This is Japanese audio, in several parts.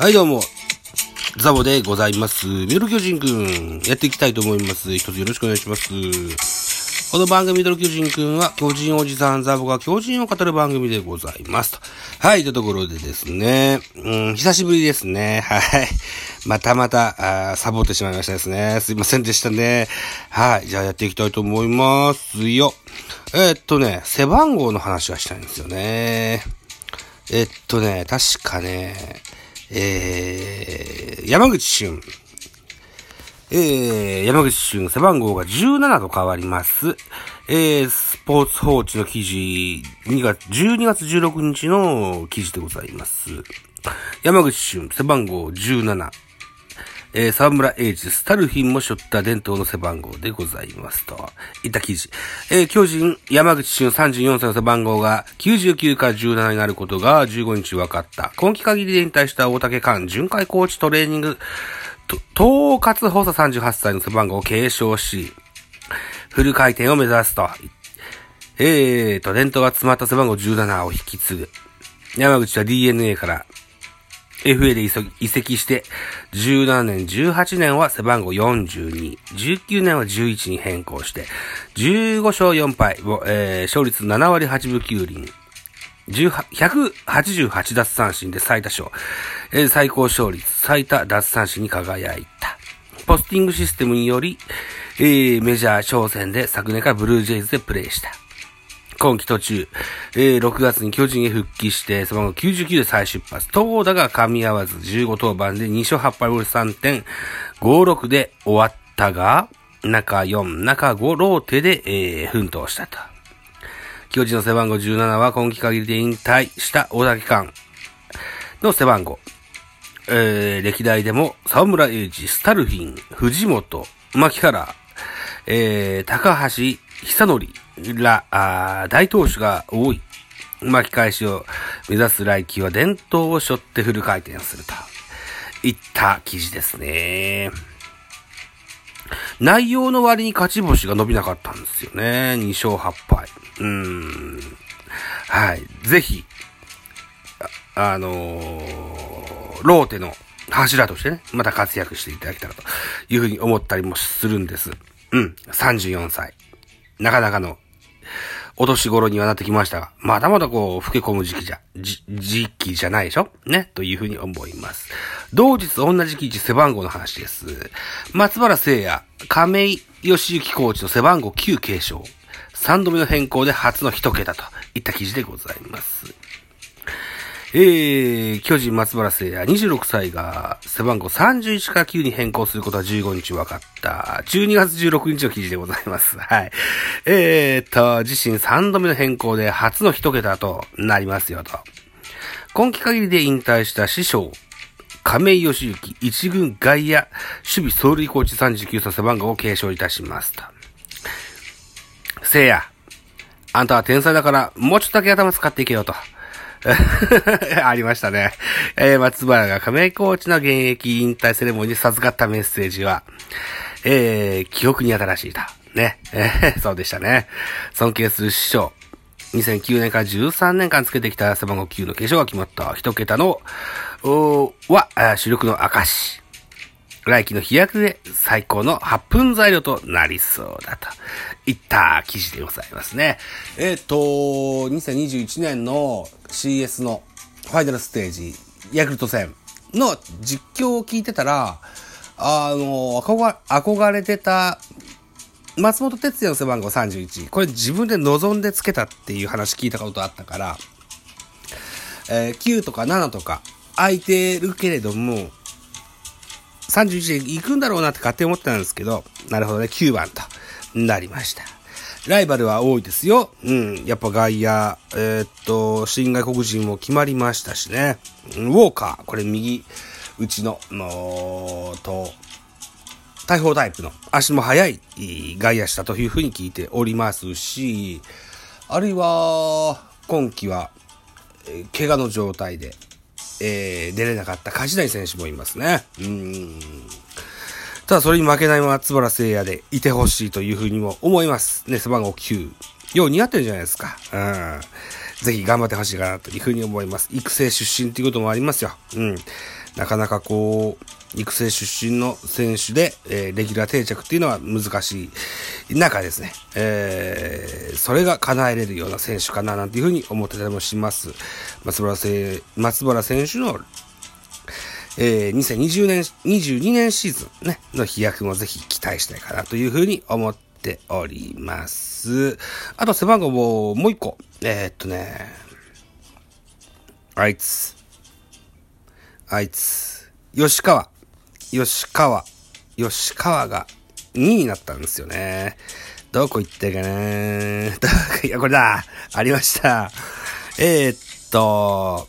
はい、どうも。ザボでございます。ミドル巨人くん、やっていきたいと思います。一つよろしくお願いします。この番組ミドル巨人くんは、巨人おじさんザボが巨人を語る番組でございます。とはい、というところでですね、うん、久しぶりですね。はい。またまた、あサボってしまいましたですね。すいませんでしたね。はい、じゃあやっていきたいと思いますよ。えーっとね、背番号の話がしたいんですよね。えっとね、確かね、えー、山口俊。えー、山口俊、背番号が17と変わります。えー、スポーツ報知の記事、2月、12月16日の記事でございます。山口俊、背番号17。えー、沢村栄治、スタルフィンも背負った伝統の背番号でございますと。いった記事。えー、巨人、山口俊34歳の背番号が99から17になることが15日分かった。今季限りで引退した大竹寛、巡回コーチトレーニング、統括補佐38歳の背番号を継承し、フル回転を目指すと。えーと、伝統が詰まった背番号17を引き継ぐ。山口は DNA から FA で移籍して、17年、18年は背番号42、19年は11に変更して、15勝4敗、えー、勝率7割8分9厘、188奪三振で最多勝、えー、最高勝率、最多奪三振に輝いた。ポスティングシステムにより、えー、メジャー挑戦で昨年からブルージェイズでプレーした。今季途中、えー、6月に巨人へ復帰して、その後99で再出発。投打が噛み合わず15登板で2勝8敗ボール3.56で終わったが、中4、中5ローテで、えー、奮闘したと。巨人の背番号17は今季限りで引退した大竹館の背番号。えー、歴代でも沢村栄治、スタルフィン、藤本、牧原、えー、高橋久則ら、あ大投手が多い。巻き返しを目指す来季は伝統を背負ってフル回転すると。いった記事ですね。内容の割に勝ち星が伸びなかったんですよね。2勝8敗。うーん。はい。ぜひ、あ、あのー、ローテの柱としてね、また活躍していただけたらというふうに思ったりもするんです。うん。34歳。なかなかの、お年頃にはなってきましたが、まだまだこう、吹け込む時期じゃ、じ、時期じゃないでしょ？ね？というふうに思います。同日同じ記事背番号の話です。松原聖也、亀井義行コーチの背番号9継承。3度目の変更で初の1桁といった記事でございます。えー、巨人松原聖也26歳が背番号31から9に変更することは15日分かった。12月16日の記事でございます。はい。えーと、自身3度目の変更で初の一桁となりますよと。今季限りで引退した師匠、亀井義行一軍外野守備走塁コーチ39歳背番号を継承いたしますと。聖也、あんたは天才だからもうちょっとだけ頭使っていけよと。ありましたね。えー、松原が亀井コーチの現役引退セレモニーに授かったメッセージは、えー、記憶に新しいと。ね。えー、そうでしたね。尊敬する師匠。2009年から13年間つけてきた背番号9の化粧が決まった一桁の、は、主力の証。来季の飛躍で最高の8分材料となりそうだといった記事でございますね。えっ、ー、と、2021年の CS のファイナルステージ、ヤクルト戦の実況を聞いてたら、あの、憧憧れてた松本哲也の背番号31。これ自分で望んでつけたっていう話聞いたことあったから、えー、9とか7とか空いてるけれども、31で行くんだろうなって勝手に思ってたんですけど、なるほどね、9番となりました。ライバルは多いですよ。うん。やっぱ外野、えー、っと、新外国人も決まりましたしね。ウォーカー、これ右打ちの、のと、大砲タイプの足も速い外野したというふうに聞いておりますし、あるいは、今季は、怪我の状態で、えー、出れなかった梶谷選手もいますね。うん。ただそれに負けない松原聖也でいてほしいというふうにも思います。ね、背番号9。よう似合ってるじゃないですか。うん。ぜひ頑張ってほしいかなというふうに思います。育成出身ということもありますよ。うん。なかなかこう、育成出身の選手で、えー、レギュラー定着っていうのは難しい中ですね、えー、それが叶えれるような選手かななんていうふうに思ってたりもします。松原せ松原選手のえー、2020年、22年シーズンね、の飛躍もぜひ期待したいかなというふうに思ってております。あと背番号ももう一個。えー、っとね、あいつ、あいつ、吉川、吉川、吉川が2位になったんですよね。どこ行ったかな いや、これだありました。えー、っと、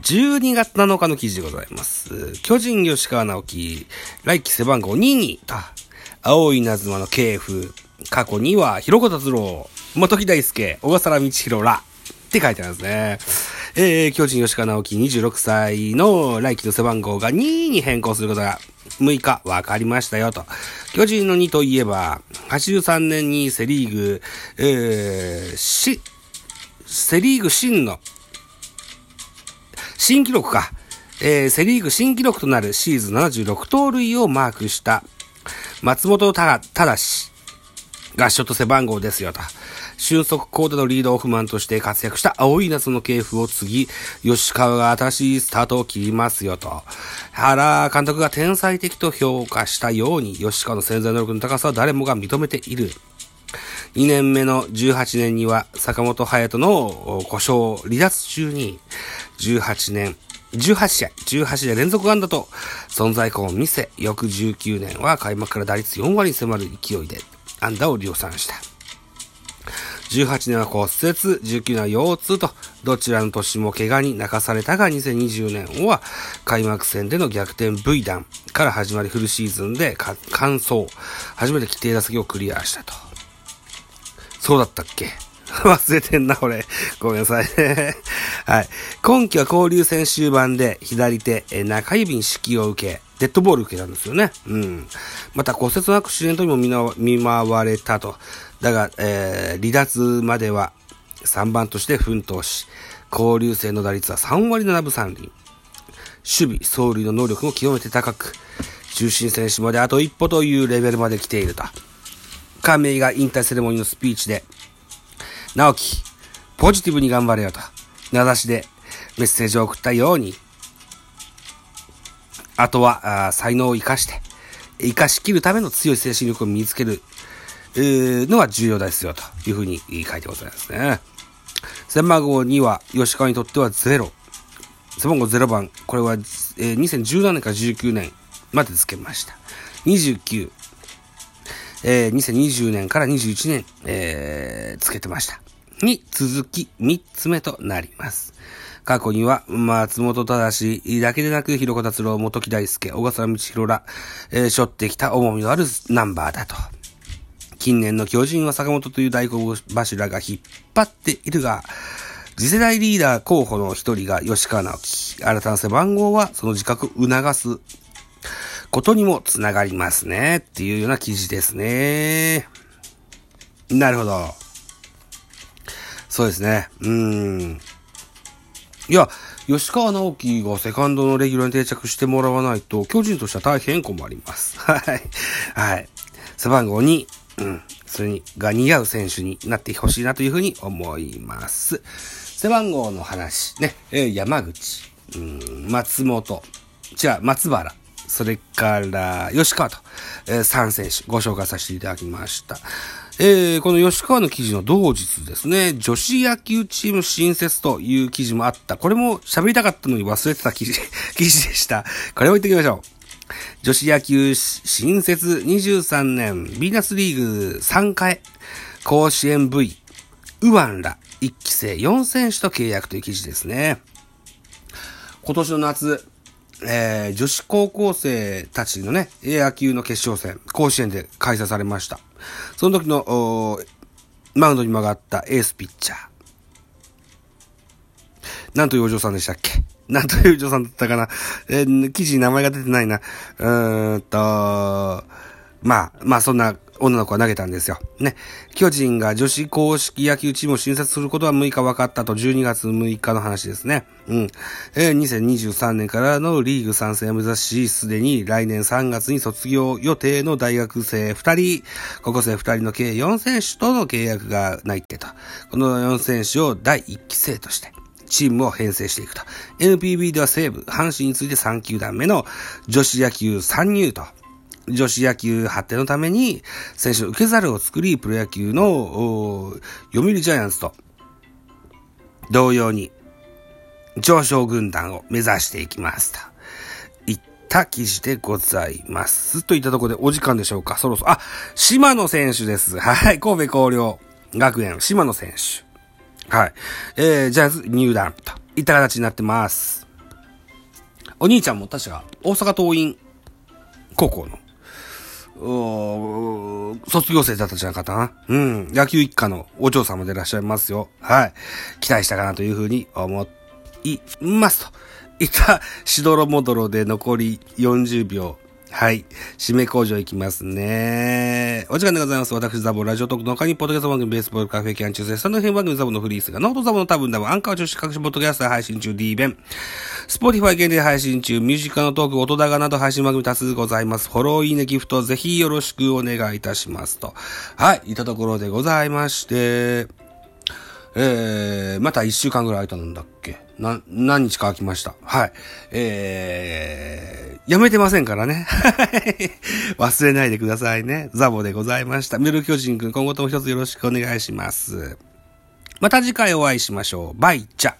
12月7日の記事でございます。巨人吉川直樹、来季背番号2に、青い稲妻の系譜、過去には、広子達郎、元木大輔、小笠原道弘ら、って書いてあるんですね。えー、巨人吉川直樹。26歳の来季の背番号が2に変更することが。6日。分かりましたよ。と。巨人の2といえば、83年にセリーグ、えー、し、セリーグ新の新記録か。えー、セリーグ新記録となるシーズン76盗塁をマークした松本忠がショット背番号ですよと。俊足コートのリードオフマンとして活躍した青い夏の系譜を継ぎ、吉川が新しいスタートを切りますよと。原監督が天才的と評価したように、吉川の潜在能力の高さは誰もが認めている。2年目の18年には坂本隼人の故障離脱中に18年、18試合、18試合連続安打と存在感を見せ、翌19年は開幕から打率4割に迫る勢いで安打を量産した。18年は骨折、19年は腰痛と、どちらの年も怪我に泣かされたが、2020年は開幕戦での逆転 V 弾から始まりフルシーズンで完走、初めて規定打席をクリアしたと。そうだったっけ？忘れてんな、これ。ごめんなさい。はい。今季は交流戦終盤で左手、え中指に指揮を受け、デッドボール受けたんですよね。うん。また骨折のアクシデントにも見舞われたと。だが、えー、離脱までは3番として奮闘し、交流戦の打率は3割7分3厘。守備、走塁の能力も極めて高く、中心選手まであと一歩というレベルまで来ていると。亀井が引退セレモニーのスピーチで、直樹、ポジティブに頑張れよと、名指しでメッセージを送ったように、あとは、あ才能を生かして、生かしきるための強い精神力を身につける、えー、のが重要ですよ、というふうに書いてございますね。背番号2は、吉川にとっては0。背番号0番、これは、えー、2017年から19年まで付けました。29、えー、2020年から21年、えー、つけてました。に続き3つ目となります。過去には、松本正だけでなく、広子達郎、元木大輔、小笠原道弘ら、えー、背負ってきた重みのあるナンバーだと。近年の巨人は坂本という大黒柱が引っ張っているが、次世代リーダー候補の一人が吉川直樹。新たな背番号はその自覚を促すことにもつながりますね。っていうような記事ですね。なるほど。そうですね。うん。いや、吉川直樹がセカンドのレギュラーに定着してもらわないと、巨人としては大変困ります。はい。はい。背番号2、うん。それに、が似合う選手になってほしいなというふうに思います。背番号の話、ね、えー、山口、うん、松本、違う、松原、それから、吉川と、えー、3選手ご紹介させていただきました。えー、この吉川の記事の同日ですね、女子野球チーム新設という記事もあった。これも喋りたかったのに忘れてた記事、記事でした。これを言っておきましょう。女子野球新設23年、ビーナスリーグ3回、甲子園 V、ウワンら1期生4選手と契約という記事ですね。今年の夏、えー、女子高校生たちのね、野球の決勝戦、甲子園で開催されました。その時の、マウンドに曲がったエースピッチャー。なんというお嬢さんでしたっけ？なんというお嬢さんだったかな？えー、記事に名前が出てないな。うーんと、まあ、まあそんな女の子が投げたんですよ。ね。巨人が女子公式野球チームを新設することは6日分かったと12月6日の話ですね。うん。えー、2023年からのリーグ参戦を目指し、すでに来年3月に卒業予定の大学生2人、高校生2人の計4選手との契約がないってと。この4選手を第1期生として、チームを編成していくと。NPB では西武、阪神について3球団目の女子野球参入と。女子野球発展のために選手の受け皿を作り、プロ野球の読売ジャイアンツと同様に上昇軍団を目指していきますと。いった記事でございます。といったところでお時間でしょうかそろそろ。あ、島野選手です。はい。神戸広陵学園、島野選手。はい。えー、ジャイアンツ入団といった形になってます。お兄ちゃんも確か大阪桐蔭高校の卒業生だったじゃなかったな？うん。野球一家のお嬢様でいらっしゃいますよ。はい。期待したかなというふうに思いますと。いったしどろもどろで残り40秒。はい。締め工場いきますね。お時間でございます。私、ザボ、ラジオトークの他に、ポッドキャスト番組、ベースボールカフェキャン中世、その辺番組ザボのフリースが、ノートザボの多分多分、アンカー中止各種ポッドキャスト配信中、D 弁。スポーティファイ限定配信中、ミュージカルのトーク、音高など配信番組多数ございます。フォロー、いいね、ギフト、ぜひよろしくお願いいたしますと。はい。いたところでございまして、えー、また一週間ぐらい空いたんだっけ？な、何日か空きました。はい。えー、やめてませんからね。忘れないでくださいね。ザボでございました。ミル巨人くん、今後とも一つよろしくお願いします。また次回お会いしましょう。バイチャ。